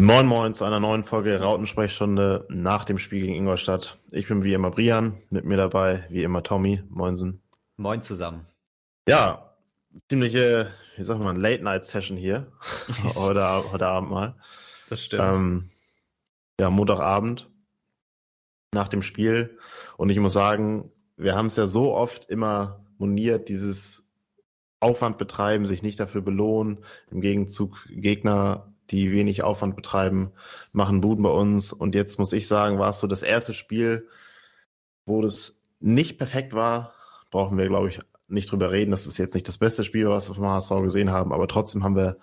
Moin Moin zu einer neuen Folge Rautensprechstunde nach dem Spiel gegen Ingolstadt. Ich bin wie immer Brian, mit mir dabei wie immer Tommy. Moinsen. Moin zusammen. Ja, ziemliche, wie sagt man, Late-Night-Session hier. heute, heute Abend mal. Das stimmt. Ähm, ja, Montagabend nach dem Spiel. Und ich muss sagen, wir haben es ja so oft immer moniert, dieses Aufwand betreiben, sich nicht dafür belohnen, im Gegenzug Gegner die wenig Aufwand betreiben, machen Buden bei uns. Und jetzt muss ich sagen, war es so das erste Spiel, wo das nicht perfekt war. Brauchen wir, glaube ich, nicht drüber reden. Das ist jetzt nicht das beste Spiel, was wir vom HSV gesehen haben, aber trotzdem haben wir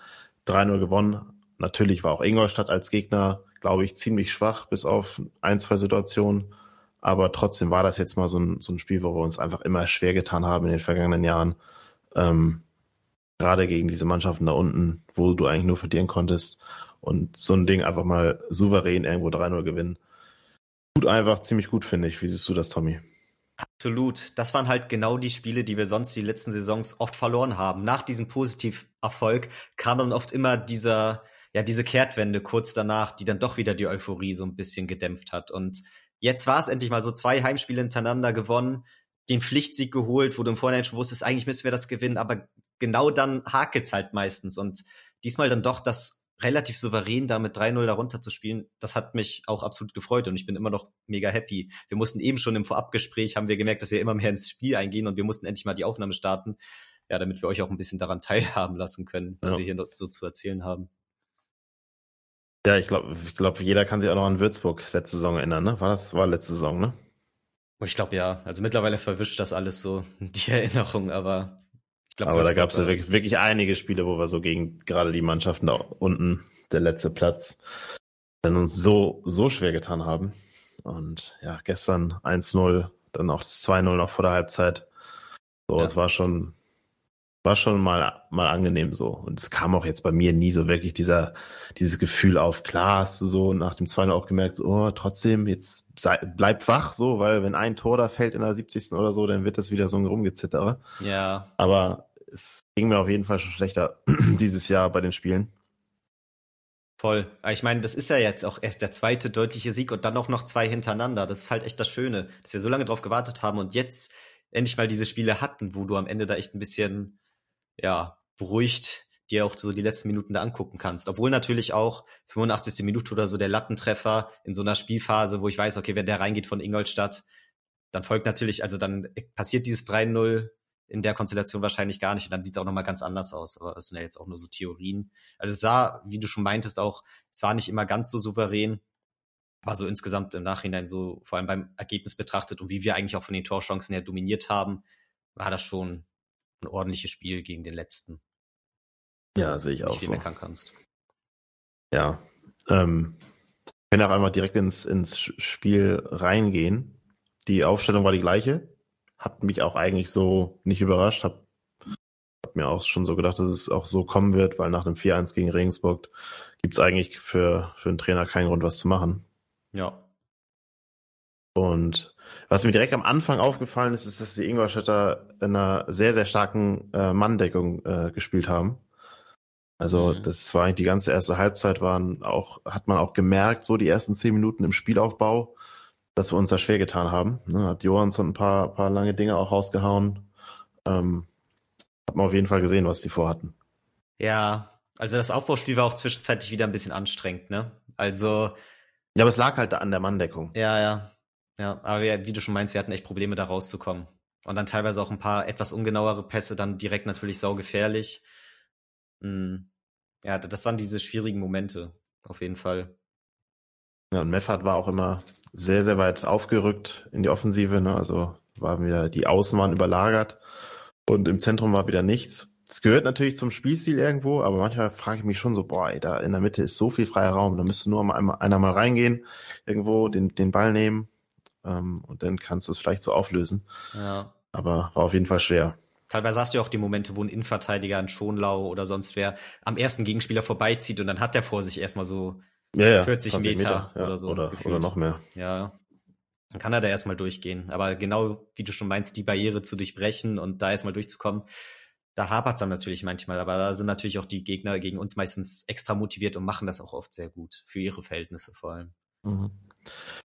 3-0 gewonnen. Natürlich war auch Ingolstadt als Gegner, glaube ich, ziemlich schwach, bis auf ein, zwei Situationen. Aber trotzdem war das jetzt mal so ein, so ein Spiel, wo wir uns einfach immer schwer getan haben in den vergangenen Jahren. Ähm, gerade gegen diese Mannschaften da unten, wo du eigentlich nur verlieren konntest und so ein Ding einfach mal souverän irgendwo 3-0 gewinnen. Gut einfach, ziemlich gut, finde ich. Wie siehst du das, Tommy? Absolut. Das waren halt genau die Spiele, die wir sonst die letzten Saisons oft verloren haben. Nach diesem Positiverfolg kam dann oft immer dieser, ja, diese Kehrtwende kurz danach, die dann doch wieder die Euphorie so ein bisschen gedämpft hat. Und jetzt war es endlich mal so zwei Heimspiele hintereinander gewonnen, den Pflichtsieg geholt, wo du im Vorhinein schon wusstest, eigentlich müssen wir das gewinnen, aber genau dann hakelt's halt meistens. Und diesmal dann doch das relativ souverän da mit 3-0 darunter zu spielen, das hat mich auch absolut gefreut und ich bin immer noch mega happy. Wir mussten eben schon im Vorabgespräch, haben wir gemerkt, dass wir immer mehr ins Spiel eingehen und wir mussten endlich mal die Aufnahme starten, ja, damit wir euch auch ein bisschen daran teilhaben lassen können, was ja. wir hier noch so zu erzählen haben. Ja, ich glaube, ich glaube, jeder kann sich auch noch an Würzburg letzte Saison erinnern, ne? War das war letzte Saison, ne? Ich glaube ja. Also mittlerweile verwischt das alles so die Erinnerung, aber ich glaube, aber da gab es ja wirklich, wirklich, einige Spiele, wo wir so gegen gerade die Mannschaften da unten, der letzte Platz, dann uns so, so schwer getan haben. Und ja, gestern 1-0, dann auch das 2-0 noch vor der Halbzeit. So, ja. es war schon, war schon mal, mal angenehm so. Und es kam auch jetzt bei mir nie so wirklich dieser, dieses Gefühl auf, klar hast du so nach dem 2 auch gemerkt, so, oh, trotzdem, jetzt sei, bleib wach, so, weil wenn ein Tor da fällt in der 70. oder so, dann wird das wieder so ein Rumgezitterer. Ja. Aber es ging mir auf jeden Fall schon schlechter dieses Jahr bei den Spielen. Voll. Ich meine, das ist ja jetzt auch erst der zweite deutliche Sieg und dann auch noch zwei hintereinander. Das ist halt echt das Schöne, dass wir so lange drauf gewartet haben und jetzt endlich mal diese Spiele hatten, wo du am Ende da echt ein bisschen ja, beruhigt dir auch so die letzten Minuten da angucken kannst. Obwohl natürlich auch 85. Minute oder so der Lattentreffer in so einer Spielphase, wo ich weiß, okay, wenn der reingeht von Ingolstadt, dann folgt natürlich, also dann passiert dieses 3-0 in der Konstellation wahrscheinlich gar nicht und dann sieht es auch nochmal ganz anders aus. Aber das sind ja jetzt auch nur so Theorien. Also es sah, wie du schon meintest, auch, es war nicht immer ganz so souverän, war so insgesamt im Nachhinein so, vor allem beim Ergebnis betrachtet und wie wir eigentlich auch von den Torchancen her dominiert haben, war das schon ein ordentliches Spiel gegen den letzten. Ja, sehe ich auch so. meckern kannst. Ja. Ähm, wir können auch einmal direkt ins, ins Spiel reingehen. Die Aufstellung war die gleiche. Hat mich auch eigentlich so nicht überrascht. Hab, hab mir auch schon so gedacht, dass es auch so kommen wird, weil nach dem 4-1 gegen Regensburg gibt es eigentlich für, für einen Trainer keinen Grund, was zu machen. Ja. Und was mir direkt am Anfang aufgefallen ist, ist, dass die Ingolstädter in einer sehr, sehr starken äh, Manndeckung äh, gespielt haben. Also mhm. das war eigentlich die ganze erste Halbzeit waren auch, hat man auch gemerkt, so die ersten zehn Minuten im Spielaufbau, dass wir uns da schwer getan haben. Ne, hat Johansson ein paar, paar lange Dinge auch rausgehauen. Ähm, hat man auf jeden Fall gesehen, was die vorhatten. Ja, also das Aufbauspiel war auch zwischenzeitlich wieder ein bisschen anstrengend, ne? Also. Ja, aber es lag halt an der Manndeckung. Ja, ja. Ja, aber wie du schon meinst, wir hatten echt Probleme, da rauszukommen. Und dann teilweise auch ein paar etwas ungenauere Pässe, dann direkt natürlich saugefährlich. Mhm. Ja, das waren diese schwierigen Momente, auf jeden Fall. Ja, und Meffert war auch immer sehr, sehr weit aufgerückt in die Offensive. Ne? Also waren wieder, die Außen waren überlagert und im Zentrum war wieder nichts. Es gehört natürlich zum Spielstil irgendwo, aber manchmal frage ich mich schon so, boah, ey, da in der Mitte ist so viel freier Raum, da müsste nur mal einer mal reingehen, irgendwo den, den Ball nehmen ähm, und dann kannst du es vielleicht so auflösen. Ja. Aber war auf jeden Fall schwer. Teilweise hast du ja auch die Momente, wo ein Innenverteidiger, ein Schonlau oder sonst wer am ersten Gegenspieler vorbeizieht und dann hat der vor sich erstmal so ja, ja, 40 Meter, Meter ja, oder so. Oder, oder noch mehr. Ja. Dann kann er da erstmal durchgehen. Aber genau wie du schon meinst, die Barriere zu durchbrechen und da erstmal durchzukommen, da hapert es dann natürlich manchmal, aber da sind natürlich auch die Gegner gegen uns meistens extra motiviert und machen das auch oft sehr gut, für ihre Verhältnisse vor allem. Mhm.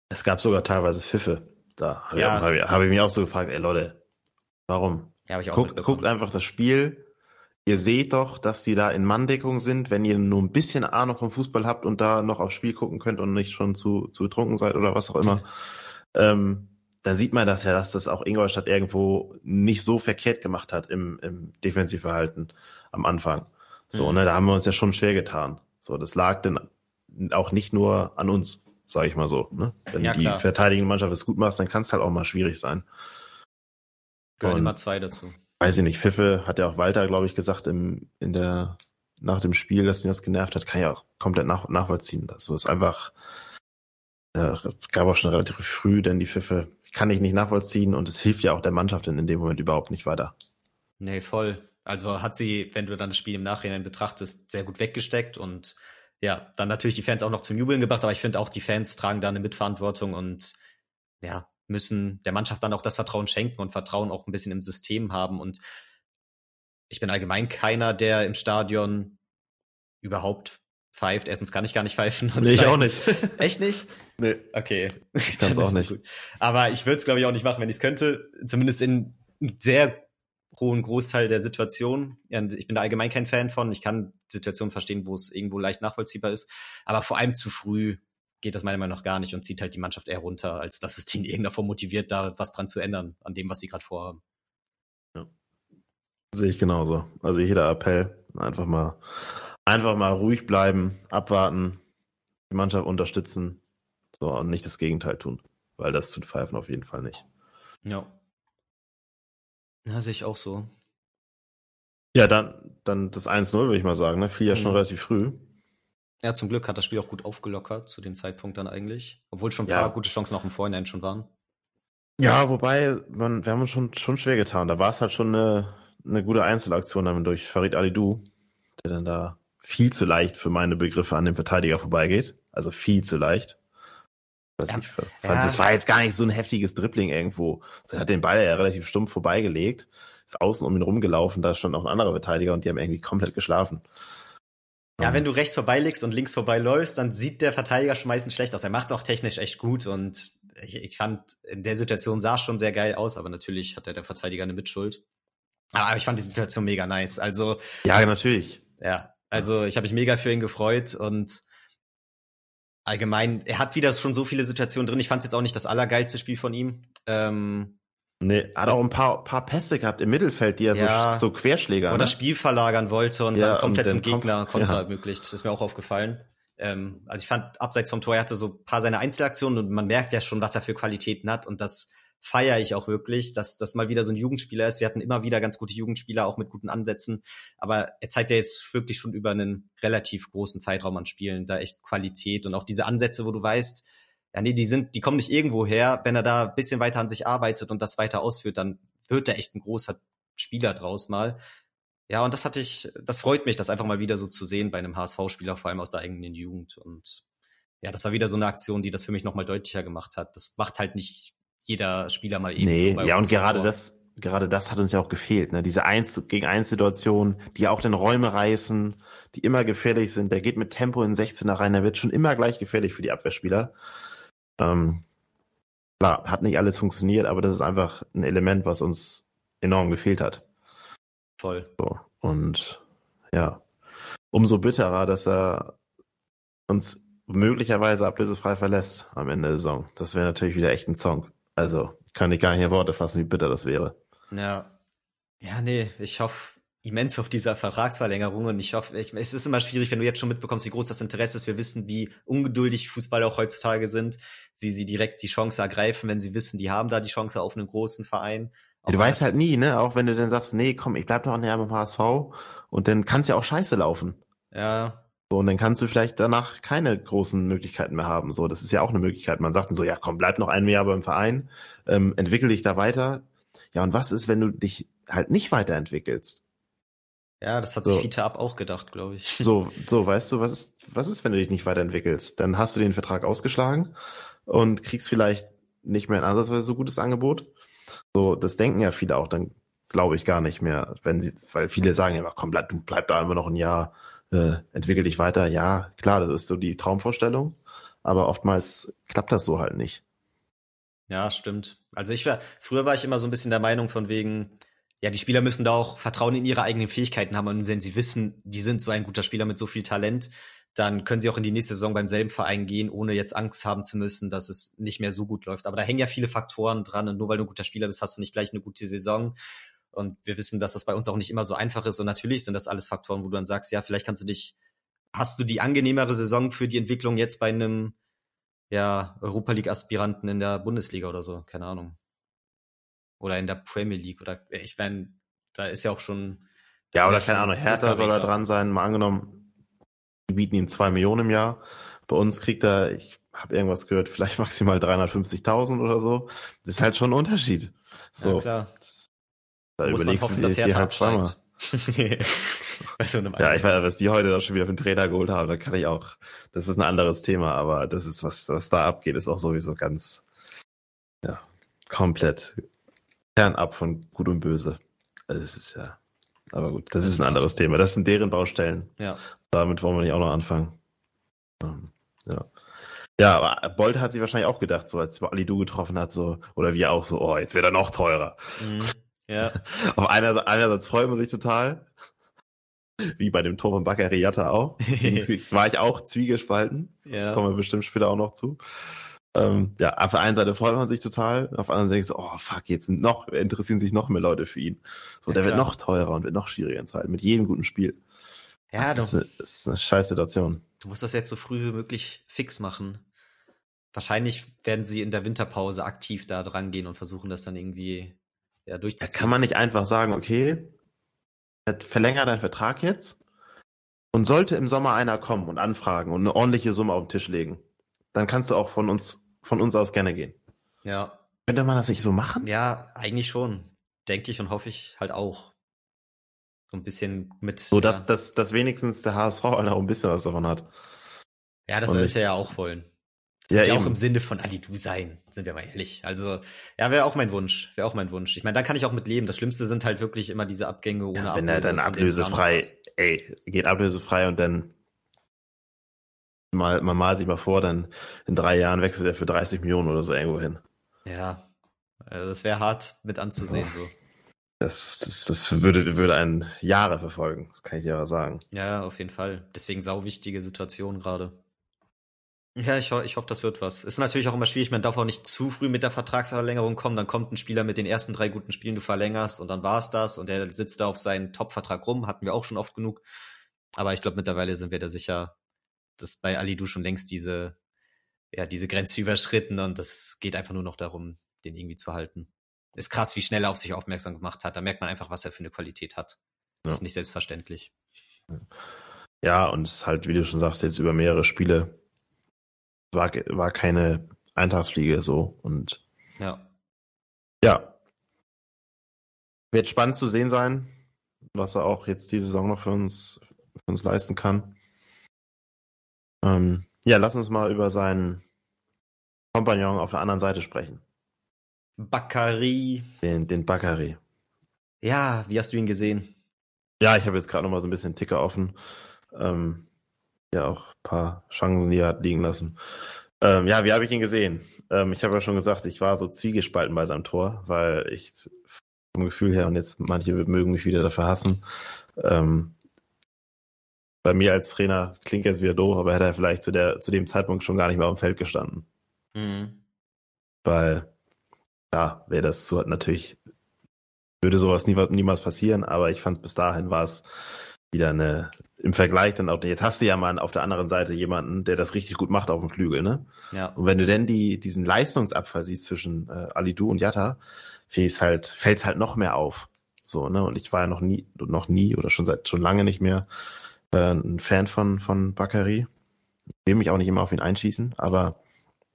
Es gab sogar teilweise Pfiffe. Da habe ja. ich, hab ich, mich auch so gefragt, ey Leute, warum? Ja, ich auch guckt, guckt einfach das Spiel. Ihr seht doch, dass die da in Manndeckung sind, wenn ihr nur ein bisschen Ahnung vom Fußball habt und da noch aufs Spiel gucken könnt und nicht schon zu, zu betrunken seid oder was auch immer. ähm, da sieht man das ja, dass das auch Ingolstadt irgendwo nicht so verkehrt gemacht hat im, im Defensivverhalten am Anfang. So, mhm. ne, da haben wir uns ja schon schwer getan. So, das lag dann auch nicht nur an uns, sage ich mal so. Ne? Wenn ja, die verteidigende Mannschaft es gut macht, dann kann es halt auch mal schwierig sein. Gehören immer zwei dazu. Weiß ich nicht, Pfiffe hat ja auch Walter, glaube ich, gesagt im, in der, nach dem Spiel, dass ihn das genervt hat, kann ja auch komplett nach, nachvollziehen. Also ist einfach, äh, gab auch schon relativ früh denn die Pfiffe kann ich nicht nachvollziehen und es hilft ja auch der Mannschaft in dem Moment überhaupt nicht weiter. Nee, voll. Also hat sie, wenn du dann das Spiel im Nachhinein betrachtest, sehr gut weggesteckt und ja, dann natürlich die Fans auch noch zum Jubeln gebracht, aber ich finde auch, die Fans tragen da eine Mitverantwortung und ja, müssen der Mannschaft dann auch das Vertrauen schenken und Vertrauen auch ein bisschen im System haben. Und ich bin allgemein keiner, der im Stadion überhaupt pfeift. Erstens kann ich gar nicht pfeifen. Und nee, ich auch nicht. Echt nicht? Nee. Okay. Ich kann auch nicht. Gut. Aber ich würde es, glaube ich, auch nicht machen, wenn ich es könnte. Zumindest in sehr hohen Großteil der Situation. Und ich bin da allgemein kein Fan von. Ich kann Situationen verstehen, wo es irgendwo leicht nachvollziehbar ist. Aber vor allem zu früh geht das meiner Meinung nach gar nicht und zieht halt die Mannschaft eher runter, als dass es die in irgendeiner Form motiviert, da was dran zu ändern, an dem, was sie gerade vorhaben. Ja. Sehe ich genauso. Also jeder Appell, einfach mal einfach mal ruhig bleiben, abwarten, die Mannschaft unterstützen so, und nicht das Gegenteil tun. Weil das tut Pfeifen auf jeden Fall nicht. Ja. Ja, sehe ich auch so. Ja, dann, dann das 1-0, würde ich mal sagen. Ne? Fiel ja schon mhm. relativ früh. Ja, zum Glück hat das Spiel auch gut aufgelockert zu dem Zeitpunkt dann eigentlich. Obwohl schon ein ja. paar gute Chancen auch im Vorhinein schon waren. Ja, wobei, man, wir haben uns schon, schon schwer getan. Da war es halt schon eine, eine gute Einzelaktion dann durch Farid Alidou, der dann da viel zu leicht für meine Begriffe an dem Verteidiger vorbeigeht. Also viel zu leicht. Weiß ja, nicht, ja. Es war jetzt gar nicht so ein heftiges Dribbling irgendwo. Er hat den Ball ja relativ stumpf vorbeigelegt, ist außen um ihn rumgelaufen, da stand auch ein anderer Verteidiger und die haben irgendwie komplett geschlafen. Ja, wenn du rechts vorbeilegst und links vorbeiläufst, dann sieht der Verteidiger schon meistens schlecht aus. Er macht es auch technisch echt gut und ich, ich fand, in der Situation sah es schon sehr geil aus, aber natürlich hat der Verteidiger eine Mitschuld. Aber ich fand die Situation mega nice. Also. Ja, natürlich. Ja, also ich habe mich mega für ihn gefreut und allgemein, er hat wieder schon so viele Situationen drin. Ich fand es jetzt auch nicht das allergeilste Spiel von ihm. Ähm, Nee, hat auch ein paar, paar Pässe gehabt im Mittelfeld, die er ja, so, so Querschläger. Oder ne? das Spiel verlagern wollte und ja, dann komplett zum Gegner Konter ja. ermöglicht. Das ist mir auch aufgefallen. Ähm, also ich fand, abseits vom Tor, er hatte so ein paar seine Einzelaktionen und man merkt ja schon, was er für Qualitäten hat und das feiere ich auch wirklich, dass das mal wieder so ein Jugendspieler ist. Wir hatten immer wieder ganz gute Jugendspieler, auch mit guten Ansätzen. Aber er zeigt ja jetzt wirklich schon über einen relativ großen Zeitraum an Spielen da echt Qualität und auch diese Ansätze, wo du weißt, ja, nee, die sind, die kommen nicht irgendwo her. Wenn er da ein bisschen weiter an sich arbeitet und das weiter ausführt, dann wird er echt ein großer Spieler draus mal. Ja, und das hatte ich, das freut mich, das einfach mal wieder so zu sehen bei einem HSV-Spieler, vor allem aus der eigenen Jugend. Und ja, das war wieder so eine Aktion, die das für mich nochmal deutlicher gemacht hat. Das macht halt nicht jeder Spieler mal eben. Nee, so ja, und gerade Tor. das, gerade das hat uns ja auch gefehlt, ne? Diese Eins gegen Eins Situation, die auch den Räume reißen, die immer gefährlich sind. Der geht mit Tempo in 16er rein, der wird schon immer gleich gefährlich für die Abwehrspieler. Ähm, klar, hat nicht alles funktioniert, aber das ist einfach ein Element, was uns enorm gefehlt hat. Voll. So, und ja, umso bitterer, dass er uns möglicherweise ablösefrei verlässt am Ende der Saison. Das wäre natürlich wieder echt ein Song. Also kann ich gar nicht in Worte fassen, wie bitter das wäre. Ja. Ja, nee, ich hoffe immens auf dieser Vertragsverlängerung und ich hoffe, ich, es ist immer schwierig, wenn du jetzt schon mitbekommst, wie groß das Interesse ist. Wir wissen, wie ungeduldig Fußballer auch heutzutage sind, wie sie direkt die Chance ergreifen, wenn sie wissen, die haben da die Chance auf einen großen Verein. Ja, du weißt halt nie, ne? Auch wenn du dann sagst, nee, komm, ich bleib doch näher beim HSV und dann kann es ja auch scheiße laufen. Ja. So, und dann kannst du vielleicht danach keine großen Möglichkeiten mehr haben. So, das ist ja auch eine Möglichkeit. Man sagt dann so, ja, komm, bleib noch ein Jahr beim Verein, ähm, entwickel dich da weiter. Ja, und was ist, wenn du dich halt nicht weiterentwickelst? Ja, das hat so. sich Vita Ab auch gedacht, glaube ich. So, so, weißt du, was ist, was ist, wenn du dich nicht weiterentwickelst? Dann hast du den Vertrag ausgeschlagen und kriegst vielleicht nicht mehr ein ansatzweise so gutes Angebot. So, das denken ja viele auch. Dann glaube ich gar nicht mehr. Wenn sie, weil viele sagen ja, komm, bleib, du bleib da immer noch ein Jahr, äh, entwickel dich weiter. Ja, klar, das ist so die Traumvorstellung, aber oftmals klappt das so halt nicht. Ja, stimmt. Also ich war, früher war ich immer so ein bisschen der Meinung von wegen, ja, die Spieler müssen da auch Vertrauen in ihre eigenen Fähigkeiten haben und wenn sie wissen, die sind so ein guter Spieler mit so viel Talent, dann können sie auch in die nächste Saison beim selben Verein gehen, ohne jetzt Angst haben zu müssen, dass es nicht mehr so gut läuft. Aber da hängen ja viele Faktoren dran und nur weil du ein guter Spieler bist, hast du nicht gleich eine gute Saison. Und wir wissen, dass das bei uns auch nicht immer so einfach ist. Und natürlich sind das alles Faktoren, wo du dann sagst, ja, vielleicht kannst du dich, hast du die angenehmere Saison für die Entwicklung jetzt bei einem ja, Europa League Aspiranten in der Bundesliga oder so, keine Ahnung. Oder in der Premier League oder ich meine, da ist ja auch schon ja, oder keine Ahnung, Hertha soll da dran sein, mal angenommen, die bieten ihm zwei Millionen im Jahr. Bei uns kriegt er, ich habe irgendwas gehört, vielleicht maximal 350.000 oder so. Das ist halt schon ein Unterschied. So. Ja, klar. Da Muss man hoffen, dass Hertha halt ja, ich weiß, was die heute da schon wieder für einen Trainer geholt haben, da kann ich auch, das ist ein anderes Thema, aber das ist, was, was da abgeht, ist auch sowieso ganz, ja, komplett fernab von Gut und Böse. Also es ist ja, aber gut, das, ist ein anderes Thema. Das sind deren Baustellen. Ja. Damit wollen wir nicht auch noch anfangen. Ähm, ja. Ja, aber Bolt hat sich wahrscheinlich auch gedacht, so als Ali Du getroffen hat, so, oder wir auch so, oh, jetzt wird er noch teurer. Mhm. Ja. Auf einer, einerseits freut man sich total, wie bei dem Tor von Baccariata auch. war ich auch zwiegespalten. Ja. Kommen wir bestimmt später auch noch zu. Ähm, ja, auf der einen Seite freut man sich total, auf der anderen Seite so, oh fuck, jetzt sind noch, interessieren sich noch mehr Leute für ihn. So, ja, der klar. wird noch teurer und wird noch schwieriger in Zeiten, mit jedem guten Spiel. Ja, das, ist eine, das ist eine scheiß Situation. Du musst das jetzt so früh wie möglich fix machen. Wahrscheinlich werden sie in der Winterpause aktiv da dran gehen und versuchen das dann irgendwie ja, durchzuziehen. Da kann man nicht einfach sagen, okay, verlänger deinen Vertrag jetzt und sollte im Sommer einer kommen und anfragen und eine ordentliche Summe auf den Tisch legen, dann kannst du auch von uns, von uns aus gerne gehen. Ja. Könnte man das nicht so machen? Ja, eigentlich schon. Denke ich und hoffe ich halt auch. So ein bisschen mit. So, dass, ja. dass, dass wenigstens der HSV halt auch ein bisschen was davon hat. Ja, das sollte er ja auch wollen. Das ja, ja auch im Sinne von Ali du sein, sind wir mal ehrlich. Also, ja, wäre auch mein Wunsch. Wäre auch mein Wunsch. Ich meine, da kann ich auch mit leben. Das Schlimmste sind halt wirklich immer diese Abgänge ohne ja, Wenn er dann ablösefrei, ey, geht ablösefrei und dann mal, man mal sich mal vor, dann in drei Jahren wechselt er für 30 Millionen oder so irgendwo hin. Ja. Also das wäre hart mit anzusehen, so. Das, das, das würde, würde einen Jahre verfolgen, das kann ich ja sagen. Ja, auf jeden Fall. Deswegen sau wichtige Situation gerade. Ja, ich, ho ich hoffe, das wird was. Ist natürlich auch immer schwierig, man darf auch nicht zu früh mit der Vertragsverlängerung kommen, dann kommt ein Spieler mit den ersten drei guten Spielen, du verlängerst und dann war's das und der sitzt da auf seinen Top-Vertrag rum, hatten wir auch schon oft genug. Aber ich glaube, mittlerweile sind wir da sicher, dass bei Ali Du schon längst diese, ja, diese Grenze überschritten und das geht einfach nur noch darum, den irgendwie zu halten. Ist krass, wie schnell er auf sich aufmerksam gemacht hat. Da merkt man einfach, was er für eine Qualität hat. Das ja. ist nicht selbstverständlich. Ja, und es ist halt, wie du schon sagst, jetzt über mehrere Spiele war, war keine Eintagsfliege so und ja. Ja. Wird spannend zu sehen sein, was er auch jetzt diese Saison noch für uns, für uns leisten kann. Ähm, ja, lass uns mal über seinen Kompagnon auf der anderen Seite sprechen. Bakary. Den, den Bakary. Ja, wie hast du ihn gesehen? Ja, ich habe jetzt gerade noch mal so ein bisschen Ticker offen. Ähm, ja auch ein paar Chancen, die er hat liegen lassen. Ähm, ja, wie habe ich ihn gesehen? Ähm, ich habe ja schon gesagt, ich war so zwiegespalten bei seinem Tor, weil ich vom Gefühl her, und jetzt manche mögen mich wieder dafür hassen, ähm, bei mir als Trainer klingt jetzt wieder doof, aber hätte er vielleicht zu, der, zu dem Zeitpunkt schon gar nicht mehr auf dem Feld gestanden. Mhm. Weil, ja, wäre das so natürlich, würde sowas nie, niemals passieren, aber ich fand bis dahin war es wieder eine, im Vergleich dann auch, jetzt hast du ja mal auf der anderen Seite jemanden, der das richtig gut macht auf dem Flügel, ne? Ja. Und wenn du denn die, diesen Leistungsabfall siehst zwischen äh, Alidu und Jatta, halt, fällt es halt noch mehr auf. So, ne? Und ich war ja noch nie, noch nie oder schon seit schon lange nicht mehr äh, ein Fan von, von Bakary. Will mich auch nicht immer auf ihn einschießen, aber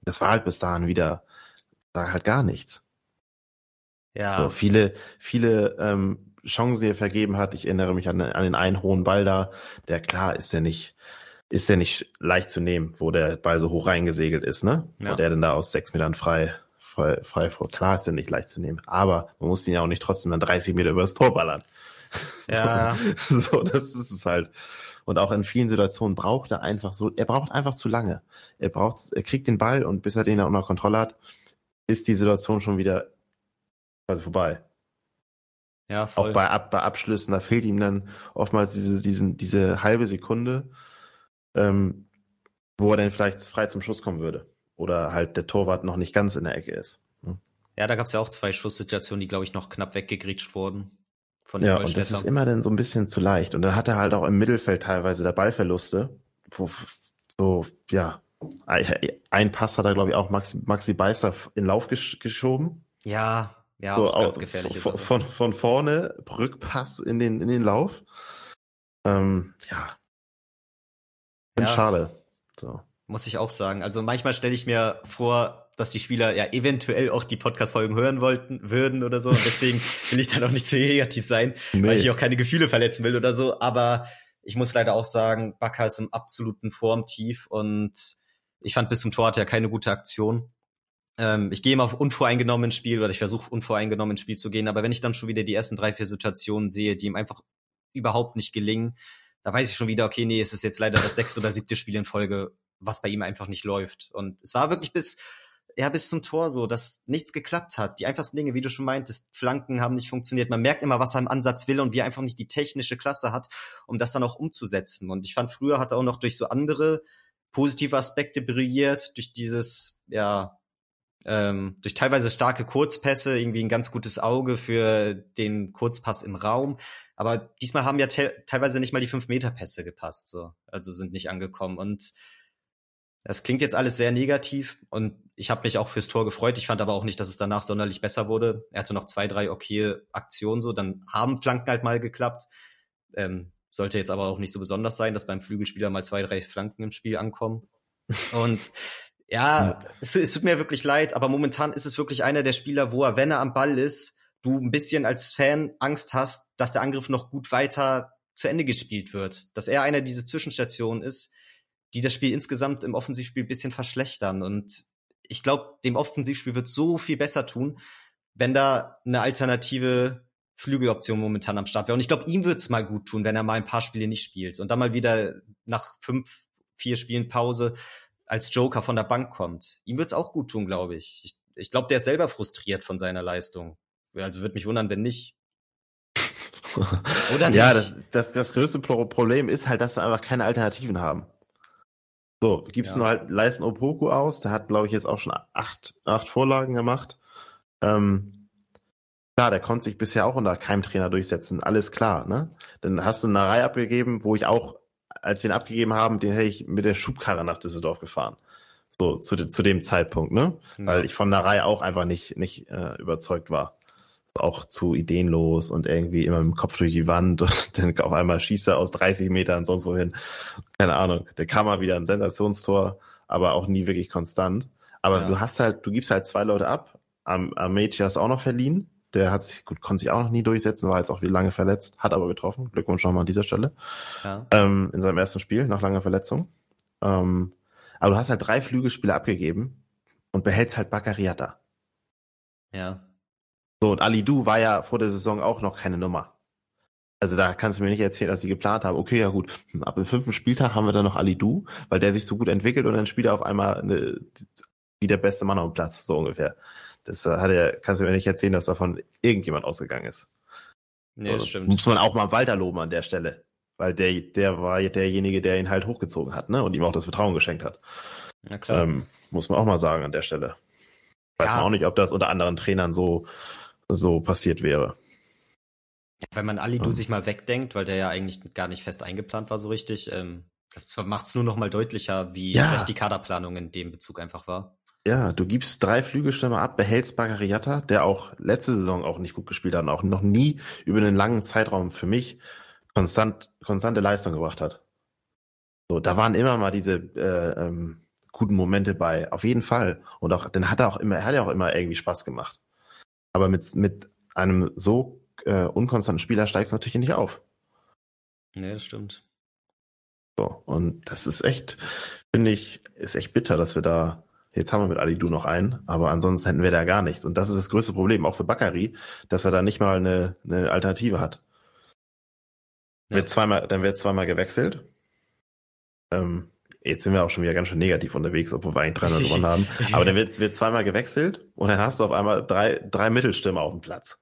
das war halt bis dahin wieder, da halt gar nichts. Ja. So, viele, viele ähm, Chancen, die er vergeben hat. Ich erinnere mich an, an den einen hohen Ball da, der klar ist ja nicht, ist ja nicht leicht zu nehmen, wo der Ball so hoch reingesegelt ist, ne? Ja. Wo der denn da aus sechs Metern frei, frei, frei vor. Klar ist er nicht leicht zu nehmen, aber man muss ihn ja auch nicht trotzdem dann 30 Meter übers Tor ballern. Ja. so, so, das ist es halt. Und auch in vielen Situationen braucht er einfach so, er braucht einfach zu lange. Er braucht, er kriegt den Ball und bis er den unter Kontrolle hat, ist die Situation schon wieder also vorbei. Ja, voll. Auch bei, Ab bei Abschlüssen, da fehlt ihm dann oftmals diese, diesen, diese halbe Sekunde, ähm, wo er dann vielleicht frei zum Schuss kommen würde. Oder halt der Torwart noch nicht ganz in der Ecke ist. Hm? Ja, da gab es ja auch zwei Schusssituationen, die, glaube ich, noch knapp weggegrätscht wurden. Von ja, und das ist immer dann so ein bisschen zu leicht. Und dann hat er halt auch im Mittelfeld teilweise der Ballverluste, wo so, ja, ein Pass hat er, glaube ich, auch Maxi, Maxi Beister in Lauf gesch geschoben. Ja, ja, so, auch ganz gefährlich. Von, von, von, vorne, Rückpass in den, in den Lauf. Ähm, ja. ja. Schade. So. Muss ich auch sagen. Also manchmal stelle ich mir vor, dass die Spieler ja eventuell auch die Podcast-Folgen hören wollten, würden oder so. Und deswegen will ich dann auch nicht zu negativ sein, nee. weil ich auch keine Gefühle verletzen will oder so. Aber ich muss leider auch sagen, Bakker ist im absoluten Formtief und ich fand bis zum Tor hatte er keine gute Aktion. Ähm, ich gehe immer auf unvoreingenommen ins Spiel oder ich versuche unvoreingenommen ins Spiel zu gehen, aber wenn ich dann schon wieder die ersten drei, vier Situationen sehe, die ihm einfach überhaupt nicht gelingen, da weiß ich schon wieder, okay, nee, es ist jetzt leider das sechste oder siebte Spiel in Folge, was bei ihm einfach nicht läuft. Und es war wirklich bis, ja, bis zum Tor so, dass nichts geklappt hat. Die einfachsten Dinge, wie du schon meintest, Flanken haben nicht funktioniert. Man merkt immer, was er im Ansatz will und wie er einfach nicht die technische Klasse hat, um das dann auch umzusetzen. Und ich fand, früher hat er auch noch durch so andere positive Aspekte brilliert, durch dieses, ja, ähm, durch teilweise starke Kurzpässe irgendwie ein ganz gutes Auge für den Kurzpass im Raum. Aber diesmal haben ja te teilweise nicht mal die 5-Meter-Pässe gepasst, so. Also sind nicht angekommen. Und das klingt jetzt alles sehr negativ und ich habe mich auch fürs Tor gefreut. Ich fand aber auch nicht, dass es danach sonderlich besser wurde. Er hatte noch zwei, drei okay Aktionen so. Dann haben Flanken halt mal geklappt. Ähm, sollte jetzt aber auch nicht so besonders sein, dass beim Flügelspieler mal zwei, drei Flanken im Spiel ankommen. Und ja, es, es tut mir wirklich leid, aber momentan ist es wirklich einer der Spieler, wo er, wenn er am Ball ist, du ein bisschen als Fan Angst hast, dass der Angriff noch gut weiter zu Ende gespielt wird. Dass er einer dieser Zwischenstationen ist, die das Spiel insgesamt im Offensivspiel ein bisschen verschlechtern. Und ich glaube, dem Offensivspiel wird so viel besser tun, wenn da eine alternative Flügeloption momentan am Start wäre. Und ich glaube, ihm wird's mal gut tun, wenn er mal ein paar Spiele nicht spielt und dann mal wieder nach fünf, vier Spielen Pause als Joker von der Bank kommt. Ihm wird's auch gut tun, glaube ich. Ich, ich glaube, der ist selber frustriert von seiner Leistung. Also würde mich wundern, wenn nicht. Oder nicht? Ja, das, das, das größte Problem ist halt, dass wir einfach keine Alternativen haben. So, gibst ja. nur halt Leisten Opoku aus, der hat, glaube ich, jetzt auch schon acht, acht Vorlagen gemacht. Ähm, klar, der konnte sich bisher auch unter keinem Trainer durchsetzen, alles klar, ne? Dann hast du eine Reihe abgegeben, wo ich auch als wir ihn abgegeben haben, den hätte ich mit der Schubkarre nach Düsseldorf gefahren. So, zu, de, zu dem Zeitpunkt, ne? Ja. Weil ich von der Reihe auch einfach nicht, nicht äh, überzeugt war. Auch zu ideenlos und irgendwie immer mit dem Kopf durch die Wand und dann auf einmal schießt er aus 30 Metern sonst wohin. Keine Ahnung. Der kam mal wieder ein Sensationstor, aber auch nie wirklich konstant. Aber ja. du hast halt, du gibst halt zwei Leute ab. Am, Am Mädchen hast auch noch verliehen. Der hat sich, gut, konnte sich auch noch nie durchsetzen, war jetzt auch wie lange verletzt, hat aber getroffen. Glückwunsch nochmal an dieser Stelle. Ja. Ähm, in seinem ersten Spiel nach langer Verletzung. Ähm, aber du hast halt drei Flügelspiele abgegeben und behältst halt Baccariata. Ja. So, und Ali Du war ja vor der Saison auch noch keine Nummer. Also da kannst du mir nicht erzählen, dass sie geplant haben, okay, ja gut, ab dem fünften Spieltag haben wir dann noch Ali Du, weil der sich so gut entwickelt und dann spielt er auf einmal eine, wie der beste Mann auf dem Platz, so ungefähr. Das äh, hat er, kannst du mir nicht erzählen, dass davon irgendjemand ausgegangen ist. Nee, das stimmt. Muss man auch mal Walter loben an der Stelle. Weil der, der war derjenige, der ihn halt hochgezogen hat, ne? Und ihm auch das Vertrauen geschenkt hat. Ja, klar. Ähm, muss man auch mal sagen an der Stelle. Weiß ja. man auch nicht, ob das unter anderen Trainern so, so passiert wäre. Wenn man Ali du sich mal wegdenkt, weil der ja eigentlich gar nicht fest eingeplant war so richtig, ähm, das macht es nur noch mal deutlicher, wie ja. schlecht die Kaderplanung in dem Bezug einfach war. Ja, du gibst drei Flügelstürmer ab, behältst Bagariata, der auch letzte Saison auch nicht gut gespielt hat und auch noch nie über einen langen Zeitraum für mich konstant, konstante Leistung gebracht hat. So, da waren immer mal diese äh, ähm, guten Momente bei, auf jeden Fall. Und auch, dann hat er auch immer, hat er auch immer irgendwie Spaß gemacht. Aber mit, mit einem so äh, unkonstanten Spieler steigt es natürlich nicht auf. Nee, das stimmt. So, und das ist echt, finde ich, ist echt bitter, dass wir da Jetzt haben wir mit Ali Du noch einen, aber ansonsten hätten wir da gar nichts. Und das ist das größte Problem, auch für Bakary, dass er da nicht mal eine, eine Alternative hat. Ja. Wird zweimal, dann wird zweimal gewechselt. Ähm, jetzt sind wir auch schon wieder ganz schön negativ unterwegs, obwohl wir eigentlich 300 gewonnen haben. Aber dann wird, wird zweimal gewechselt und dann hast du auf einmal drei, drei Mittelstimmen auf dem Platz.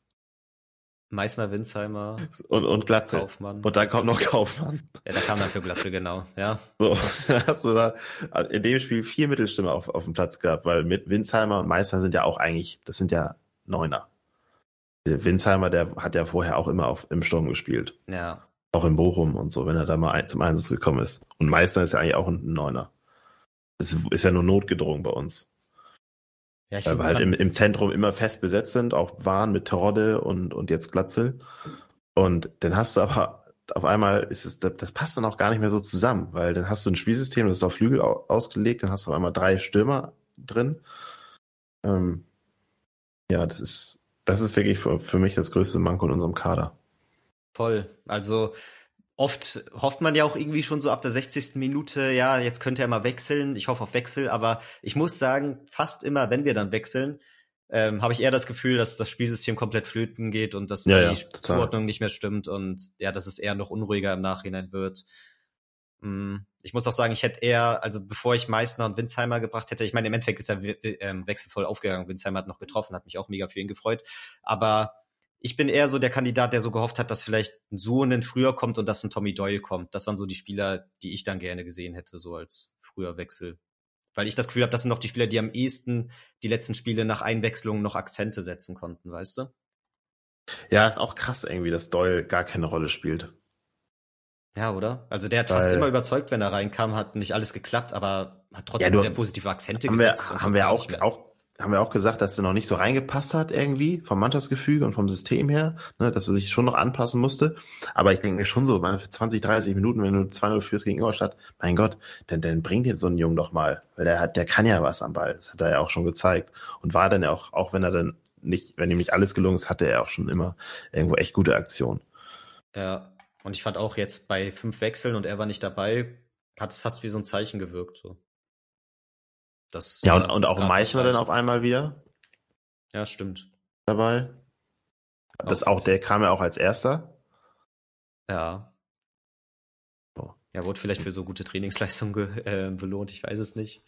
Meißner, Winsheimer und, und Glatze. Kaufmann. Und dann kommt noch Kaufmann. Ja, da kam dann für Glatze, genau, ja. So, dann hast du da in dem Spiel vier Mittelstimmen auf, auf dem Platz gehabt, weil mit Winsheimer und Meißner sind ja auch eigentlich, das sind ja Neuner. Der Winsheimer, der hat ja vorher auch immer auf, im Sturm gespielt. Ja. Auch in Bochum und so, wenn er da mal ein, zum Einsatz gekommen ist. Und Meißner ist ja eigentlich auch ein Neuner. Das ist ja nur notgedrungen bei uns. Ja, Weil wir halt im, im Zentrum immer fest besetzt sind, auch waren mit Terodde und, und jetzt Glatzel. Und dann hast du aber auf einmal ist es, das passt dann auch gar nicht mehr so zusammen, weil dann hast du ein Spielsystem, das ist auf Flügel ausgelegt, dann hast du auf einmal drei Stürmer drin. Ähm, ja, das ist, das ist wirklich für, für mich das größte Manko in unserem Kader. Voll. Also oft hofft man ja auch irgendwie schon so ab der 60. Minute, ja, jetzt könnte er mal wechseln. Ich hoffe auf Wechsel, aber ich muss sagen, fast immer, wenn wir dann wechseln, ähm, habe ich eher das Gefühl, dass das Spielsystem komplett flöten geht und dass ja, die ja, Zuordnung nicht mehr stimmt und ja, dass es eher noch unruhiger im Nachhinein wird. Mm, ich muss auch sagen, ich hätte eher, also bevor ich Meißner und Winsheimer gebracht hätte, ich meine, im Endeffekt ist er ähm, wechselvoll aufgegangen. Winsheimer hat noch getroffen, hat mich auch mega für ihn gefreut. Aber ich bin eher so der Kandidat, der so gehofft hat, dass vielleicht ein Suonen früher kommt und dass ein Tommy Doyle kommt. Das waren so die Spieler, die ich dann gerne gesehen hätte, so als früher Wechsel. Weil ich das Gefühl habe, das sind noch die Spieler, die am ehesten die letzten Spiele nach Einwechslung noch Akzente setzen konnten, weißt du? Ja, ist auch krass irgendwie, dass Doyle gar keine Rolle spielt. Ja, oder? Also der hat Weil, fast immer überzeugt, wenn er reinkam, hat nicht alles geklappt, aber hat trotzdem ja, du, sehr positive Akzente haben gesetzt. Wir, haben wir auch, auch haben wir auch gesagt, dass er noch nicht so reingepasst hat irgendwie vom Mannschaftsgefüge und vom System her, ne, dass er sich schon noch anpassen musste. Aber ich denke mir schon so, für 20, 30 Minuten, wenn du 2-0 führst gegen Ingolstadt, mein Gott, dann, dann bringt jetzt so ein Jungen doch mal, weil der hat, der kann ja was am Ball. Das hat er ja auch schon gezeigt. Und war dann ja auch, auch wenn er dann nicht, wenn ihm nicht alles gelungen ist, hatte er auch schon immer irgendwo echt gute Aktionen. Ja, und ich fand auch jetzt bei fünf Wechseln und er war nicht dabei, hat es fast wie so ein Zeichen gewirkt, so. Das, ja, und, und auch Meißner dann auf einmal wieder. Ja, stimmt. Dabei. Das auch, der kam ja auch als erster. Ja. Oh. Ja, wurde vielleicht für so gute Trainingsleistung äh, belohnt, ich weiß es nicht.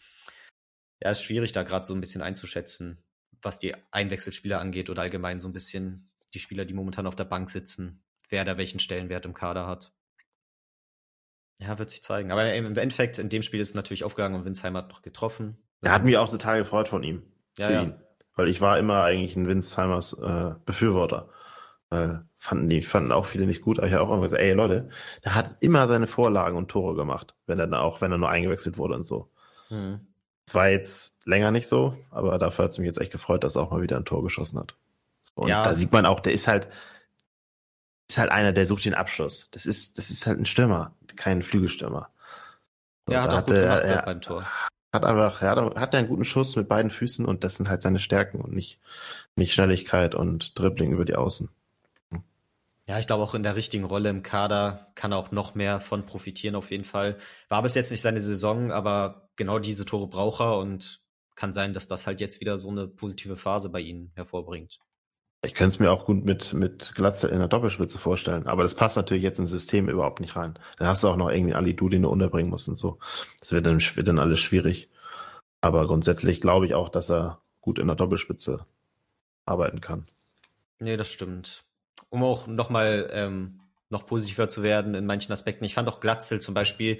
Ja, ist schwierig, da gerade so ein bisschen einzuschätzen, was die Einwechselspieler angeht oder allgemein so ein bisschen die Spieler, die momentan auf der Bank sitzen, wer da welchen Stellenwert im Kader hat. Ja, wird sich zeigen. Aber im Endeffekt, in dem Spiel ist es natürlich aufgegangen und Winsheimer hat noch getroffen. Er hat mich auch total gefreut von ihm. Ja, ja. Ihn. Weil ich war immer eigentlich ein Winsheimers äh, Befürworter. Weil fanden die, fanden auch viele nicht gut, aber ich habe auch immer gesagt, ey Leute, der hat immer seine Vorlagen und Tore gemacht, wenn er dann auch, wenn er nur eingewechselt wurde und so. Hm. Das war jetzt länger nicht so, aber dafür hat es mich jetzt echt gefreut, dass er auch mal wieder ein Tor geschossen hat. Und ja. da sieht man auch, der ist halt, ist halt einer, der sucht den Abschluss. Das ist, das ist halt ein Stürmer, kein Flügelstürmer. Und ja, hat auch gut gemacht er, beim Tor hat einfach, er hat, hat einen guten Schuss mit beiden Füßen und das sind halt seine Stärken und nicht, nicht Schnelligkeit und Dribbling über die Außen. Ja, ich glaube auch in der richtigen Rolle im Kader kann er auch noch mehr von profitieren auf jeden Fall. War bis jetzt nicht seine Saison, aber genau diese Tore braucht er und kann sein, dass das halt jetzt wieder so eine positive Phase bei ihnen hervorbringt. Ich könnte es mir auch gut mit, mit Glatze in der Doppelspitze vorstellen, aber das passt natürlich jetzt ins System überhaupt nicht rein. Dann hast du auch noch irgendwie Ali Du, den du unterbringen musst und so. Das wird dann, wird dann alles schwierig. Aber grundsätzlich glaube ich auch, dass er gut in der Doppelspitze arbeiten kann. Nee, das stimmt. Um auch nochmal ähm, noch positiver zu werden in manchen Aspekten. Ich fand auch Glatzel zum Beispiel,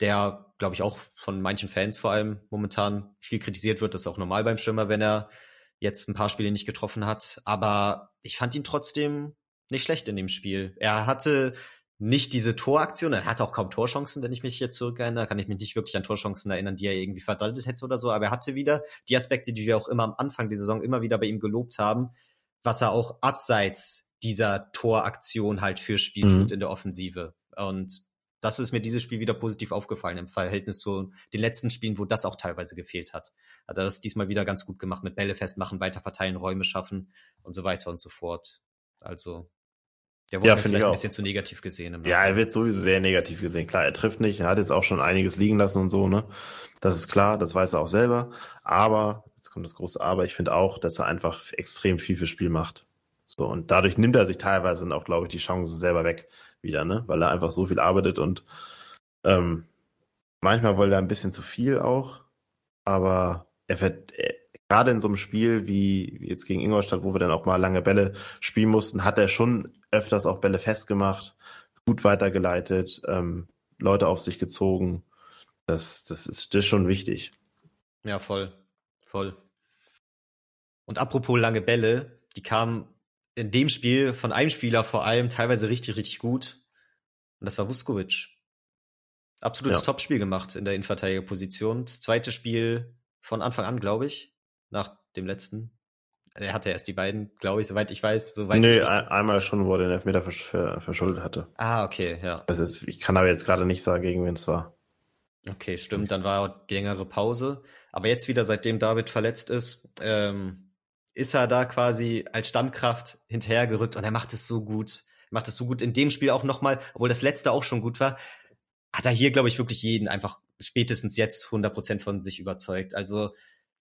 der, glaube ich, auch von manchen Fans vor allem momentan viel kritisiert wird. Das ist auch normal beim Stürmer, wenn er jetzt ein paar Spiele nicht getroffen hat. Aber ich fand ihn trotzdem nicht schlecht in dem Spiel. Er hatte nicht diese Toraktion, er hatte auch kaum Torchancen, wenn ich mich jetzt zurückerinnere, kann ich mich nicht wirklich an Torchancen erinnern, die er irgendwie verdaltet hätte oder so, aber er hatte wieder die Aspekte, die wir auch immer am Anfang der Saison immer wieder bei ihm gelobt haben, was er auch abseits dieser Toraktion halt für Spiel mhm. tut in der Offensive. Und das ist mir dieses Spiel wieder positiv aufgefallen im Verhältnis zu den letzten Spielen, wo das auch teilweise gefehlt hat. Hat er das diesmal wieder ganz gut gemacht mit Bälle festmachen, weiter verteilen, Räume schaffen und so weiter und so fort. Also Der wurde Ja, vielleicht ich ein bisschen zu negativ gesehen. Im Ja, er wird sowieso sehr negativ gesehen. Klar, er trifft nicht, er hat jetzt auch schon einiges liegen lassen und so, ne? Das ist klar, das weiß er auch selber. Aber, jetzt kommt das große Aber, ich finde auch, dass er einfach extrem viel fürs Spiel macht. So, und dadurch nimmt er sich teilweise dann auch, glaube ich, die Chancen selber weg wieder, ne? Weil er einfach so viel arbeitet und ähm, manchmal wollte er ein bisschen zu viel auch, aber er wird er, gerade in so einem Spiel wie jetzt gegen Ingolstadt, wo wir dann auch mal lange Bälle spielen mussten, hat er schon öfters auch Bälle festgemacht, gut weitergeleitet, ähm, Leute auf sich gezogen. Das, das, ist, das schon wichtig. Ja, voll. Voll. Und apropos lange Bälle, die kamen in dem Spiel von einem Spieler vor allem teilweise richtig, richtig gut. Und das war Vuskovic. Absolutes Ja. Topspiel gemacht in der Innenverteidigerposition. Das zweite Spiel von Anfang an, glaube ich, nach dem letzten. Er hatte erst die beiden, glaube ich, soweit ich weiß. Soweit nee, ich ein, einmal schon, wo er den Elfmeter versch ver verschuldet hatte. Ah, okay, ja. Also ich kann aber jetzt gerade nicht sagen, gegen wen es war. Okay, stimmt. Dann war auch die längere Pause. Aber jetzt wieder, seitdem David verletzt ist, ähm, ist er da quasi als Stammkraft hinterhergerückt und er macht es so gut. Er macht es so gut in dem Spiel auch nochmal, obwohl das letzte auch schon gut war, hat er hier, glaube ich, wirklich jeden einfach spätestens jetzt 100% von sich überzeugt. Also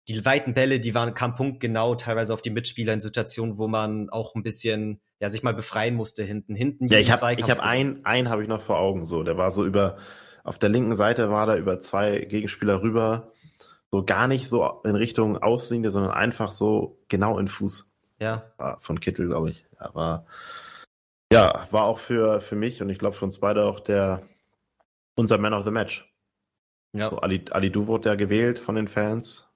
die weiten Bälle, die waren, kamen punktgenau teilweise auf die Mitspieler in Situationen, wo man auch ein bisschen, ja, sich mal befreien musste hinten. Hinten Ja, ich habe ich hab einen, einen habe ich noch vor Augen so. Der war so über, auf der linken Seite war da über zwei Gegenspieler rüber, so gar nicht so in Richtung Auslinie, sondern einfach so genau in Fuß. Ja, War von Kittel, glaube ich. Ja, war, ja, war auch für, für mich und ich glaube für uns beide auch der unser Man of the Match. ja. So, Ali, Ali Du wurde ja gewählt von den Fans.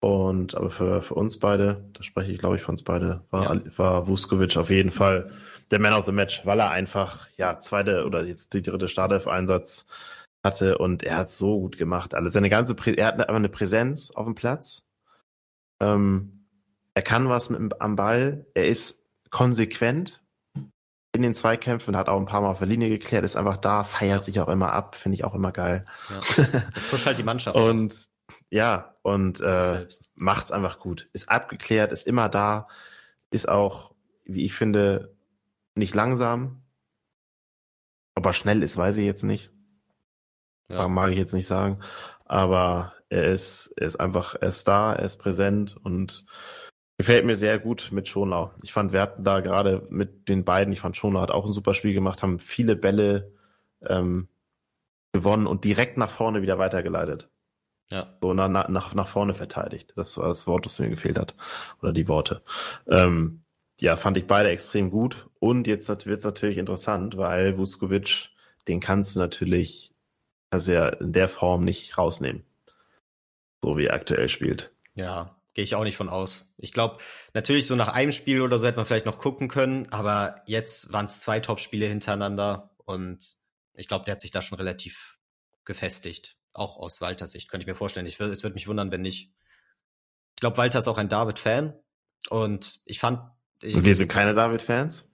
Und aber für, für uns beide, da spreche ich glaube ich für uns beide, war, Ja. War Vuskovic auf jeden Fall der Man of the Match, weil er einfach, ja, zweite oder jetzt die dritte Startelf-Einsatz hatte und er hat so gut gemacht. Also seine ganze, Prä er hat aber eine Präsenz auf dem Platz. Ähm, er kann was mit, am Ball. Er ist konsequent in den Zweikämpfen, hat auch ein paar Mal auf der Linie geklärt, ist einfach da, feiert sich auch immer ab, finde ich auch immer geil. ja. Das pusht halt die Mannschaft. Und ja, und äh, macht's einfach gut. Ist abgeklärt, ist immer da, ist auch, wie ich finde, nicht langsam. Ob er schnell ist, weiß ich jetzt nicht. Ja. Mag ich jetzt nicht sagen. Aber er ist, er ist einfach, er ist da, er ist präsent und gefällt mir sehr gut mit Schonau. Ich fand, wir hatten da gerade mit den beiden, ich fand Schonau hat auch ein super Spiel gemacht, haben viele Bälle ähm, gewonnen und direkt nach vorne wieder weitergeleitet Ja. so nach, nach, nach vorne verteidigt. Das war das Wort, das mir gefehlt hat. Oder die Worte. Ähm, ja, fand ich beide extrem gut. Und jetzt wird es natürlich interessant, weil Vuskovic, den kannst du natürlich, kannst ja in der Form nicht rausnehmen. So wie er aktuell spielt. Ja, gehe ich auch nicht von aus. Ich glaube, natürlich so nach einem Spiel oder so hätte man vielleicht noch gucken können, aber jetzt waren es zwei Top-Spiele hintereinander und ich glaube, der hat sich da schon relativ gefestigt. Auch aus Walters Sicht, könnte ich mir vorstellen. Ich, es würde mich wundern, wenn nicht. Ich glaube, Walter ist auch ein David-Fan und ich fand. Ich, Und wir sind keine David-Fans.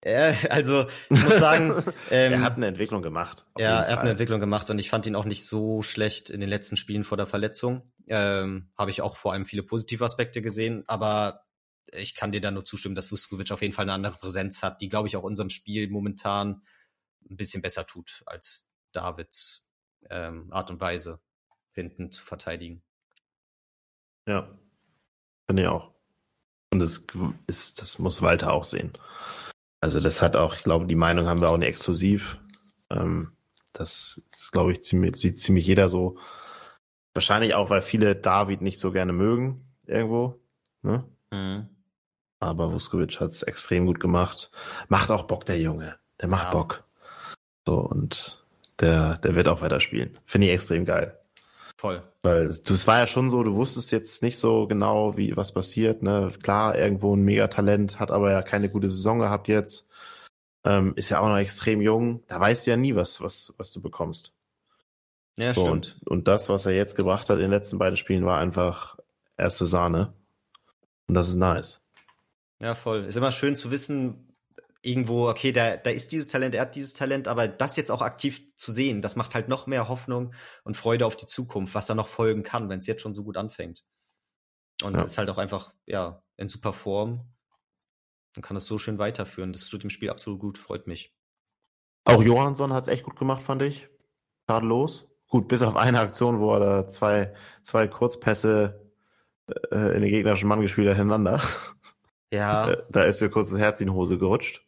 Äh, also, ich muss sagen, ähm, er hat eine Entwicklung gemacht. Ja, er hat eine Entwicklung gemacht und ich fand ihn auch nicht so schlecht in den letzten Spielen vor der Verletzung. Ähm, Habe ich auch vor allem viele positive Aspekte gesehen, aber ich kann dir da nur zustimmen, dass Vuskovic auf jeden Fall eine andere Präsenz hat, die, glaube ich, auch unserem Spiel momentan ein bisschen besser tut, als Davids ähm, Art und Weise hinten zu verteidigen. Ja, finde ich auch. Und das ist, das muss Walter auch sehen. Also das hat auch, ich glaube, die Meinung haben wir auch nicht exklusiv. Ähm, das ist, glaube ich, ziemlich, sieht ziemlich jeder so. Wahrscheinlich auch, weil viele David nicht so gerne mögen, irgendwo. Ne? Mhm. Aber Vuskovic hat es extrem gut gemacht. Macht auch Bock, der Junge. Der macht Ja. Bock. So, und der, der wird auch weiterspielen. Finde ich extrem geil. Voll. Weil das war ja schon so, du wusstest jetzt nicht so genau, wie was passiert. Ne? Klar, irgendwo ein Megatalent, hat aber ja keine gute Saison gehabt jetzt. Ähm, ist ja auch noch extrem jung. Da weißt du ja nie, was, was, was du bekommst. Ja, So, stimmt. und, und das, was er jetzt gebracht hat in den letzten beiden Spielen, war einfach erste Sahne. Und das ist nice. Ja, voll. Ist immer schön zu wissen, irgendwo, okay, da, da ist dieses Talent, er hat dieses Talent, aber das jetzt auch aktiv zu sehen, das macht halt noch mehr Hoffnung und Freude auf die Zukunft, was da noch folgen kann, wenn es jetzt schon so gut anfängt. Und Ja. ist halt auch einfach, ja, in super Form. und kann das so schön weiterführen. Das tut dem Spiel absolut gut, freut mich. Auch Johansson hat es echt gut gemacht, fand ich. Tadellos. Gut, bis auf eine Aktion, wo er da zwei, zwei Kurzpässe äh, in den gegnerischen Mann gespielt hat hintereinander. Ja. Da ist mir kurz das Herz in die Hose gerutscht.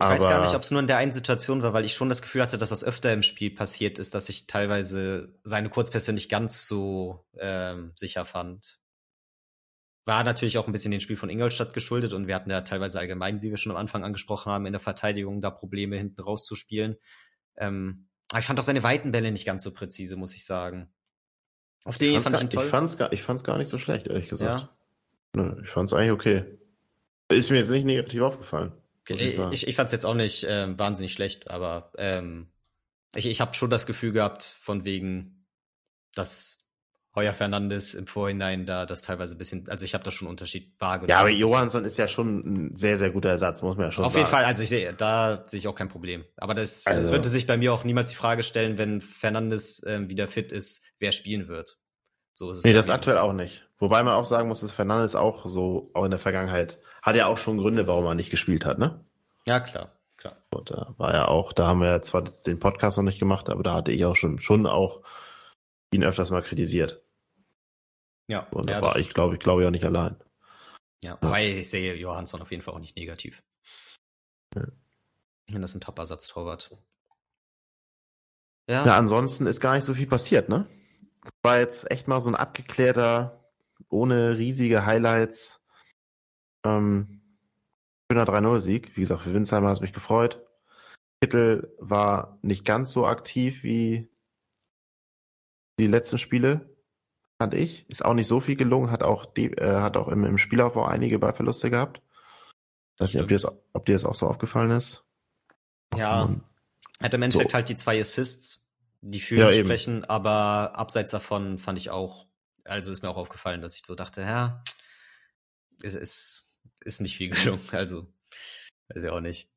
Ich weiß gar nicht, ob es nur in der einen Situation war, weil ich schon das Gefühl hatte, dass das öfter im Spiel passiert ist, dass ich teilweise seine Kurzpässe nicht ganz so ähm, sicher fand. War natürlich auch ein bisschen dem Spiel von Ingolstadt geschuldet und wir hatten ja teilweise allgemein, wie wir schon am Anfang angesprochen haben, in der Verteidigung da Probleme hinten rauszuspielen. Ähm, aber ich fand auch seine weiten Bälle nicht ganz so präzise, muss ich sagen. Auf den ich, fand fand's ich ihn gar, toll. ich, fand's gar, ich fand's gar nicht so schlecht, ehrlich gesagt. Ja. Nö, ich fand's eigentlich okay. Ist mir jetzt nicht negativ aufgefallen. Ich Ich, ich, fand es jetzt auch nicht ähm, wahnsinnig schlecht, aber ähm, ich, ich habe schon das Gefühl gehabt, von wegen, dass Heuer Fernandes im Vorhinein da das teilweise ein bisschen, also ich habe da schon einen Unterschied wahrgenommen. ja, aber So ein bisschen. Johansson ist ja schon ein sehr, sehr guter Ersatz, muss man ja schon Auf sagen. jeden Fall, also ich sehe, da sehe ich auch kein Problem. Aber das, Also- es würde sich bei mir auch niemals die Frage stellen, wenn Fernandes ähm, wieder fit ist, wer spielen wird. So ist es Nee, das aktuell auch nicht. Wobei man auch sagen muss, dass Fernandes auch so, auch in der Vergangenheit, hat ja auch schon Gründe, warum er nicht gespielt hat, ne? Ja, klar, klar. Und da war ja auch, da haben wir ja zwar den Podcast noch nicht gemacht, aber da hatte ich auch schon, schon auch ihn öfters mal kritisiert. Ja, Und ja, da war ich, glaube ich, glaube ich auch nicht allein. Ja, wobei ich sehe Johansson auf jeden Fall auch nicht negativ. Ja. Das ist ein Top-Ersatztorwart. Ja, Ja, ansonsten ist gar nicht so viel passiert, ne? Das war jetzt echt mal so ein abgeklärter, ohne riesige Highlights, ähm, schöner 3-0-Sieg. Wie gesagt, für Winsheimer hat es mich gefreut. Kittel war nicht ganz so aktiv wie die letzten Spiele, fand ich. Ist auch nicht so viel gelungen, hat auch, die, äh, hat auch im, im Spielaufbau einige Ballverluste gehabt. Weiß nicht, ob dir, das, ob dir das auch so aufgefallen ist. Ja. Und hat im Endeffekt so. halt die zwei Assists, die für Ja, ihn eben. sprechen, aber abseits davon fand ich auch, also ist mir auch aufgefallen, dass ich so dachte, ja, es ist, ist nicht viel gelungen, also weiß ich auch nicht.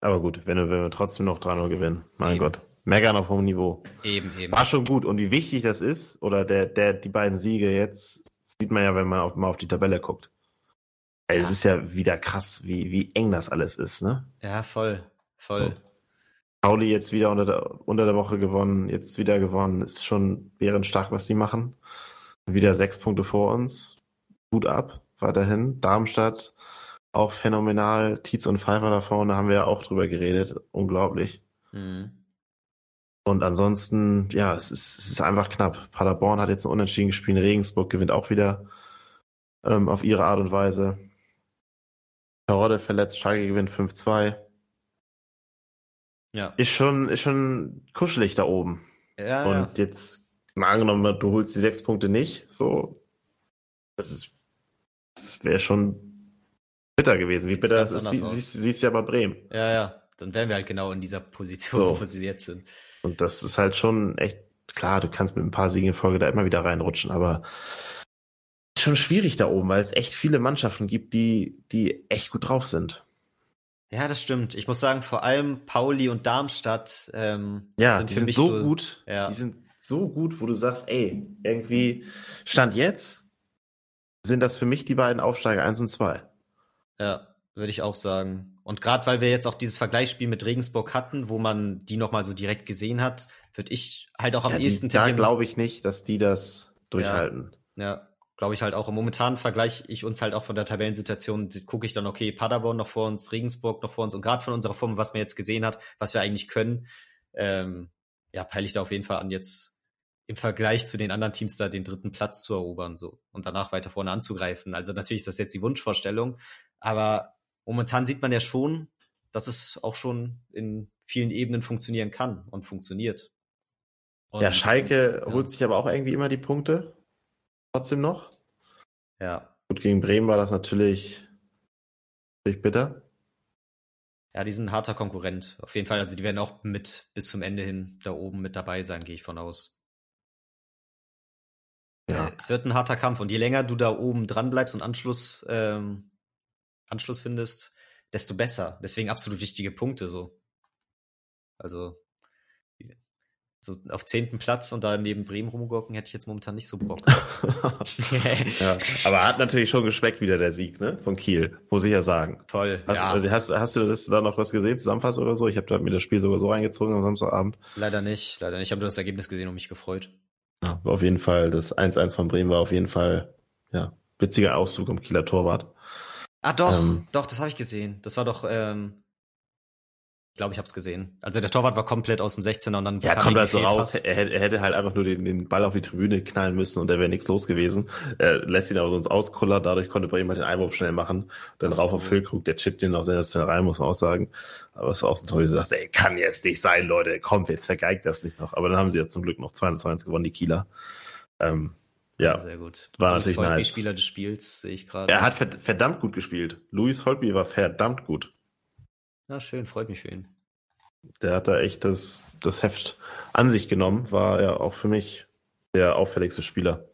Aber gut, wenn wir, wenn wir trotzdem noch 3-0 gewinnen. Mein Eben. Gott. Meckern auf hohem Niveau. Eben, eben. War schon gut. Und wie wichtig das ist, oder der, der, die beiden Siege jetzt, sieht man ja, wenn man auch mal auf die Tabelle guckt. Ey, Es Ja. ist ja wieder krass, wie, wie eng das alles ist, ne? Ja, voll, voll. Pauli jetzt wieder unter der, unter der Woche gewonnen, jetzt wieder gewonnen. Ist schon bärenstark, was die machen. Wieder sechs Punkte vor uns. Gut ab, weiterhin. Darmstadt auch phänomenal. Tietz und Pfeiffer da vorne haben wir ja auch drüber geredet. Unglaublich. Mhm. Und ansonsten, ja, es ist, es ist einfach knapp. Paderborn hat jetzt ein Unentschieden gespielt. Regensburg gewinnt auch wieder ähm, auf ihre Art und Weise. Karotte verletzt, Schalke gewinnt 5-2. Ja. Ist schon, ist schon kuschelig da oben. Ja, Und jetzt, mal angenommen, du holst die sechs Punkte nicht, so, das ist, das wäre schon bitter gewesen. Wie bitter sie, aus. siehst, siehst ja bei Bremen. ja, ja. Dann wären wir halt genau in dieser Position, So. wo sie jetzt sind. Und das ist halt schon echt, klar, du kannst mit ein paar Siegen in Folge da immer wieder reinrutschen, aber ist schon schwierig da oben, weil es echt viele Mannschaften gibt, die, die echt gut drauf sind. Ja, das stimmt. Ich muss sagen, vor allem Pauli und Darmstadt ähm, Ja, sind für sind mich so, gut, Ja. die sind so gut, wo du sagst, ey, irgendwie, Stand jetzt, sind das für mich die beiden Aufsteiger eins und zwei. Ja, würde ich auch sagen. Und gerade weil wir jetzt auch dieses Vergleichsspiel mit Regensburg hatten, wo man die nochmal so direkt gesehen hat, würde ich halt auch am Ja, ehesten die, da glaube ich nicht, dass die das durchhalten. Ja, glaube ich halt auch. Im Momentan vergleiche ich uns halt auch von der Tabellensituation, gucke ich dann, okay, Paderborn noch vor uns, Regensburg noch vor uns und gerade von unserer Form, was man jetzt gesehen hat, was wir eigentlich können, ähm, ja, peile ich da auf jeden Fall an, jetzt im Vergleich zu den anderen Teams da den dritten Platz zu erobern so und danach weiter vorne anzugreifen. Also natürlich ist das jetzt die Wunschvorstellung, aber momentan sieht man ja schon, dass es auch schon in vielen Ebenen funktionieren kann und funktioniert. Und, ja, Schalke ja. holt sich aber auch irgendwie immer die Punkte. Trotzdem noch. Ja, Gut, gegen Bremen war das natürlich, natürlich bitter. Ja, die sind ein harter Konkurrent. Auf jeden Fall. Also die werden auch mit bis zum Ende hin da oben mit dabei sein, gehe ich von aus. Ja. Äh, Es wird ein harter Kampf. Und je länger du da oben dran bleibst und Anschluss, ähm, Anschluss findest, desto besser. Deswegen absolut wichtige Punkte so. Also so auf zehnten Platz und da neben Bremen rumgucken, hätte ich jetzt momentan nicht so Bock. ja, aber hat natürlich schon geschmeckt wieder der Sieg, ne? Von Kiel, muss ich ja sagen. Toll. Hast, ja. also hast, hast du das da noch was gesehen, Zusammenfassung oder so? Ich habe da mir das Spiel sogar so reingezogen am Samstagabend. Leider nicht, leider nicht. Ich habe nur das Ergebnis gesehen und mich gefreut. Ja, auf jeden Fall, das 1-1 von Bremen war auf jeden Fall, ja, witziger Ausflug am Kieler Torwart. Ah, doch, ähm, doch, das habe ich gesehen. Das war doch, ähm, ich glaube, ich habe es gesehen. Also der Torwart war komplett aus dem 16er und dann ja, kommt halt so raus. Er, er, hätte halt einfach nur den, den, Ball auf die Tribüne knallen müssen und da wäre nichts los gewesen. Er lässt ihn aber sonst auskullern, dadurch konnte Bremen halt den Einwurf schnell machen. Dann Ach rauf so. auf Füllkrug, der chippt den noch sensationell rein, muss man auch sagen. Aber es war auch so toll, dachte, ey, kann jetzt nicht sein, Leute, kommt, jetzt vergeigt das nicht noch. Aber dann haben sie jetzt zum Glück noch 2-1 gewonnen, die Kieler. Ähm, ja, sehr gut. War Luis natürlich Holtby, nice. Spieler des Spiels, sehe ich gerade. Er hat verdammt gut gespielt. Luis Holtby war verdammt gut. Na, schön, freut mich für ihn der hat da echt das, das Heft an sich genommen, war ja auch für mich der auffälligste Spieler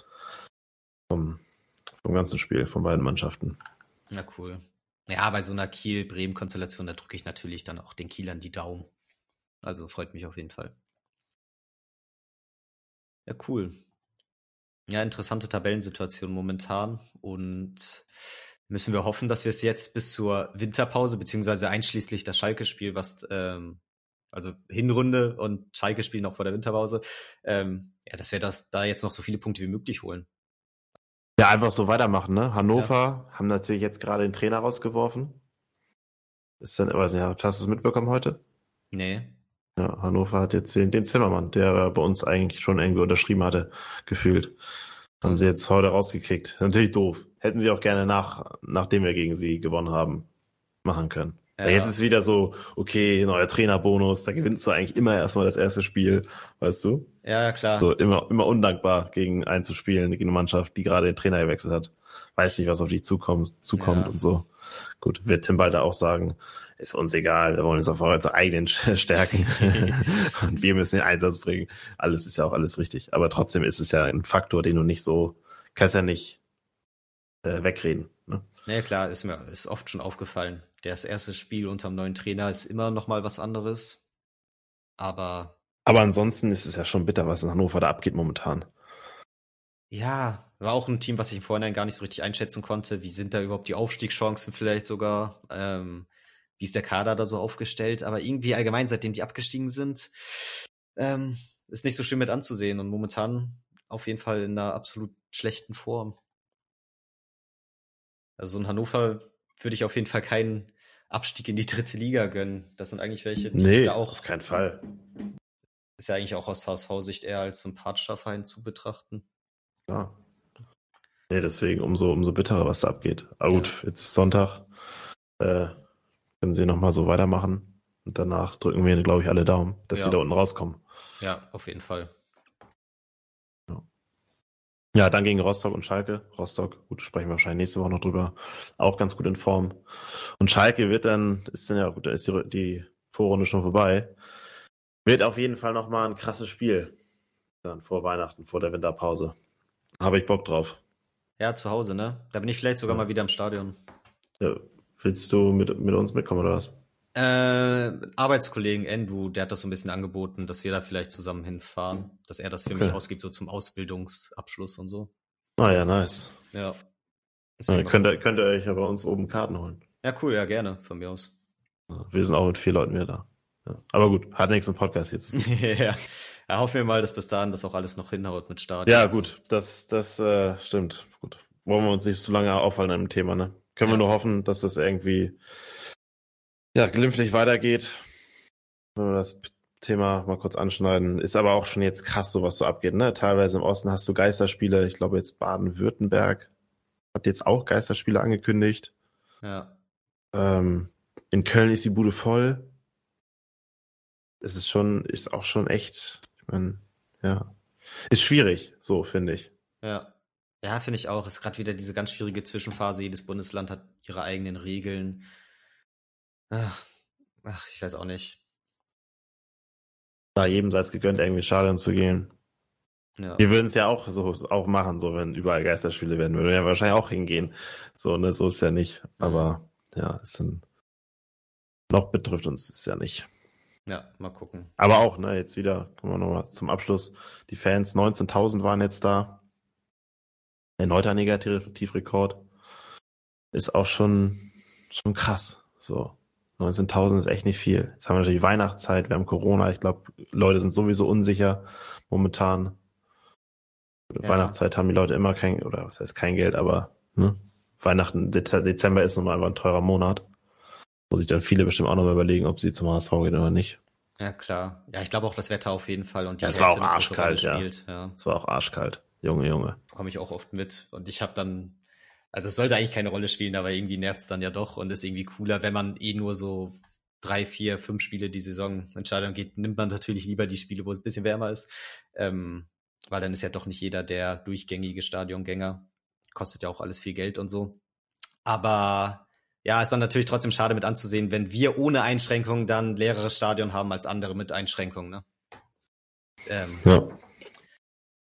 vom, vom ganzen Spiel, von beiden Mannschaften. Na cool. Ja, bei so einer Kiel-Bremen-Konstellation, da drücke ich natürlich dann auch den Kielern die Daumen. Also freut mich auf jeden Fall. Ja, cool. Ja, interessante Tabellensituation momentan und müssen wir hoffen, dass wir es jetzt bis zur Winterpause, beziehungsweise einschließlich das Schalke-Spiel, was ähm, also Hinrunde und Schalke spielen noch vor der Winterpause, ähm, ja, dass wir das da jetzt noch so viele Punkte wie möglich holen. Ja, einfach so weitermachen, ne? Hannover ja. haben natürlich jetzt gerade den Trainer rausgeworfen. Ist dann, weiß nicht, hast du es mitbekommen heute? Nee. Ja, Hannover hat jetzt den, den Zimmermann, der bei uns eigentlich schon irgendwie unterschrieben hatte, gefühlt. Haben sie jetzt heute rausgekickt. Natürlich doof. Hätten sie auch gerne nach, nachdem wir gegen sie gewonnen haben, machen können. Ja. Jetzt ist wieder so, okay, neuer Trainerbonus, da gewinnst du eigentlich immer erstmal das erste Spiel, weißt du? Ja, klar. So immer, immer undankbar gegen einzuspielen, gegen eine Mannschaft, die gerade den Trainer gewechselt hat. Weiß nicht, was auf dich zukommt, zukommt ja. und so. Gut, wird Tim Balder auch sagen, ist uns egal, wir wollen uns auf unsere eigenen Stärken und wir müssen den Einsatz bringen. Alles ist ja auch alles richtig. Aber trotzdem ist es ja ein Faktor, den du nicht so, kannst ja nicht äh, wegreden. Ne? Ja, klar, ist mir ist oft schon aufgefallen. Das erste Spiel unter dem neuen Trainer ist immer noch mal was anderes. Aber. Aber ansonsten ist es ja schon bitter, was in Hannover da abgeht momentan. Ja, war auch ein Team, was ich im Vorhinein gar nicht so richtig einschätzen konnte. Wie sind da überhaupt die Aufstiegschancen vielleicht sogar? Ähm, wie ist der Kader da so aufgestellt? Aber irgendwie allgemein, seitdem die abgestiegen sind, ähm, ist nicht so schön mit anzusehen und momentan auf jeden Fall in einer absolut schlechten Form. Also in Hannover würde ich auf jeden Fall keinen Abstieg in die dritte Liga gönnen. Das sind eigentlich welche, die nee, ich da auch. Auf keinen Fall. Ist ja eigentlich auch aus HSV-Sicht eher als sympathischer Verein zu betrachten. Ja. Nee, deswegen umso, umso bitterer, was da abgeht. Aber gut, ja. jetzt Sonntag. Äh, können sie nochmal so weitermachen. Und danach drücken wir, glaube ich, alle Daumen, dass ja. sie da unten rauskommen. Ja, auf jeden Fall. Ja, dann gegen Rostock und Schalke. Rostock, gut, sprechen wir wahrscheinlich nächste Woche noch drüber. Auch ganz gut in Form. Und Schalke wird dann, ist dann ja gut, da ist die, die Vorrunde schon vorbei. Wird auf jeden Fall nochmal ein krasses Spiel. Dann vor Weihnachten, vor der Winterpause. Habe ich Bock drauf. Ja, zu Hause, ne? Da bin ich vielleicht sogar ja. mal wieder im Stadion. Ja. Willst du mit, mit uns mitkommen oder was? Äh, Arbeitskollegen Andrew, der hat das so ein bisschen angeboten, dass wir da vielleicht zusammen hinfahren, dass er das für okay. mich ausgibt, so zum Ausbildungsabschluss und so. Ah ja, nice. Ja. ja könnt, ihr, könnt ihr euch ja bei uns oben Karten holen. Ja, cool, ja, gerne, von mir aus. Wir sind auch mit vier Leuten wieder da. Ja. Aber gut, hat nichts im Podcast jetzt. ja. ja, hoffen wir mal, dass bis dahin das auch alles noch hinhaut mit Stadion. Ja, gut, das, das äh, stimmt. Gut. Wollen wir uns nicht zu lange aufhalten an dem Thema, ne? Können ja. wir nur hoffen, dass das irgendwie ja, glimpflich weitergeht. Wenn wir das Thema mal kurz anschneiden, ist aber auch schon jetzt krass, so was so abgeht. Ne? Teilweise im Osten hast du Geisterspiele. Ich glaube jetzt Baden-Württemberg hat jetzt auch Geisterspiele angekündigt. Ja. Ähm, in Köln ist die Bude voll. Es ist schon, ist auch schon echt, ich meine, ja. Ist schwierig, so finde ich. Ja. Ja, finde ich auch. Ist gerade wieder diese ganz schwierige Zwischenphase. Jedes Bundesland hat ihre eigenen Regeln. Ach, ach, ich weiß auch nicht. Da jedem sei es gegönnt, irgendwie Stadion zu gehen. Ja. Wir würden es ja auch so auch machen, so wenn überall Geisterspiele werden, würden wir ja wahrscheinlich auch hingehen. So, ne, so ist ja nicht. Aber ja, es sind noch betrifft uns es ja nicht. Ja, mal gucken. Aber auch, ne, jetzt wieder, kommen wir nochmal zum Abschluss. Die Fans, 19.000 waren jetzt da. Erneuter Negativrekord. Ist auch schon, schon krass. So. 19.000 ist echt nicht viel. Jetzt haben wir natürlich Weihnachtszeit, wir haben Corona. Ich glaube, Leute sind sowieso unsicher momentan. Ja. Weihnachtszeit haben die Leute immer kein, oder was heißt kein Geld, aber ne? Weihnachten, Dezember ist nun mal einfach ein teurer Monat. Wo sich dann viele bestimmt auch noch mal überlegen, ob sie zum HSV gehen oder nicht. Ja, klar. Ja, ich glaube auch das Wetter auf jeden Fall. Und die es war auch arschkalt, ja. Es ja. war auch arschkalt. Junge, Junge. Komme ich auch oft mit. Und ich habe dann, also es sollte eigentlich keine Rolle spielen, aber irgendwie nervt es dann ja doch und ist irgendwie cooler, wenn man eh nur so drei, vier, fünf Spiele die Saison Entscheidung geht, nimmt man natürlich lieber die Spiele, wo es ein bisschen wärmer ist. Ähm, weil dann ist ja doch nicht jeder der durchgängige Stadiongänger. Kostet ja auch alles viel Geld und so. Aber ja, ist dann natürlich trotzdem schade mit anzusehen, wenn wir ohne Einschränkungen dann leereres Stadion haben als andere mit Einschränkungen. Ne? Ähm, ja.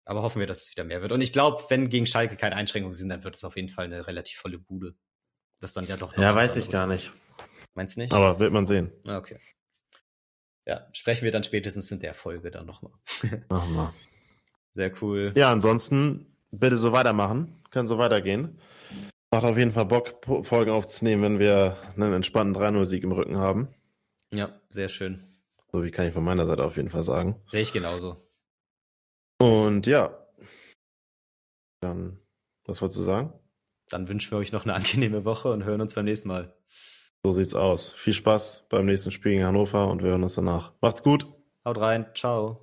Aber hoffen wir, dass es wieder mehr wird. Und ich glaube, wenn gegen Schalke keine Einschränkungen sind, dann wird es auf jeden Fall eine relativ volle Bude. Das dann ja doch noch Ja, weiß ich gar nicht. Meinst du nicht? Aber wird man sehen. Ah, okay. Ja, sprechen wir dann spätestens in der Folge dann nochmal. Wir. Sehr cool. Ja, ansonsten bitte so weitermachen. Kann so weitergehen. Macht auf jeden Fall Bock, Folgen aufzunehmen, wenn wir einen entspannten 3-0-Sieg im Rücken haben. Ja, sehr schön. So wie kann ich von meiner Seite auf jeden Fall sagen. Sehe ich genauso. Und ja. Dann, was wolltest du sagen? Dann wünschen wir euch noch eine angenehme Woche und hören uns beim nächsten Mal. So sieht's aus. Viel Spaß beim nächsten Spiel in Hannover und wir hören uns danach. Macht's gut. Haut rein. Ciao.